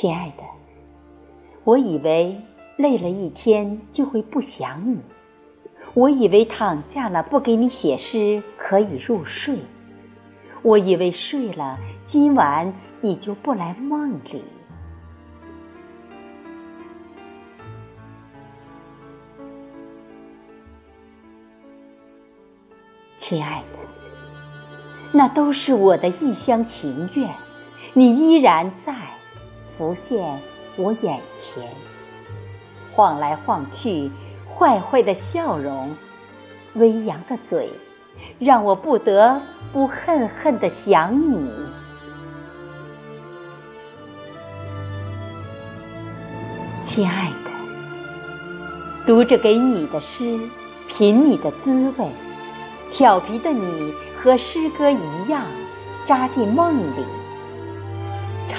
亲爱的，我以为累了一天就会不想你，我以为躺下了不给你写诗可以入睡，我以为睡了今晚你就不来梦里。亲爱的，那都是我的一厢情愿，你依然在。浮现我眼前，晃来晃去，坏坏的笑容，微扬的嘴，让我不得不恨恨的想你。亲爱的，读着给你的诗，品你的滋味。调皮的你和诗歌一样，扎进梦里，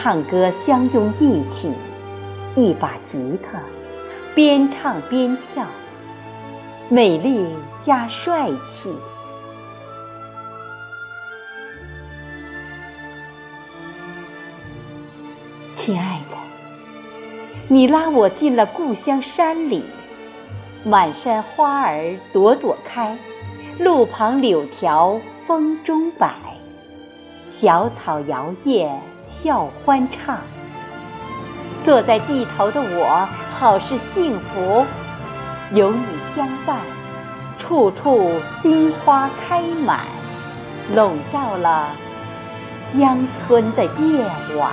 唱歌相拥一起，一把吉他，边唱边跳，美丽加帅气。亲爱的，你拉我进了故乡山里，满山花儿朵朵开。路旁柳条风中摆，小草摇曳笑欢唱。坐在地头的我，好是幸福，有你相伴，处处新花开满，笼罩了乡村的夜晚。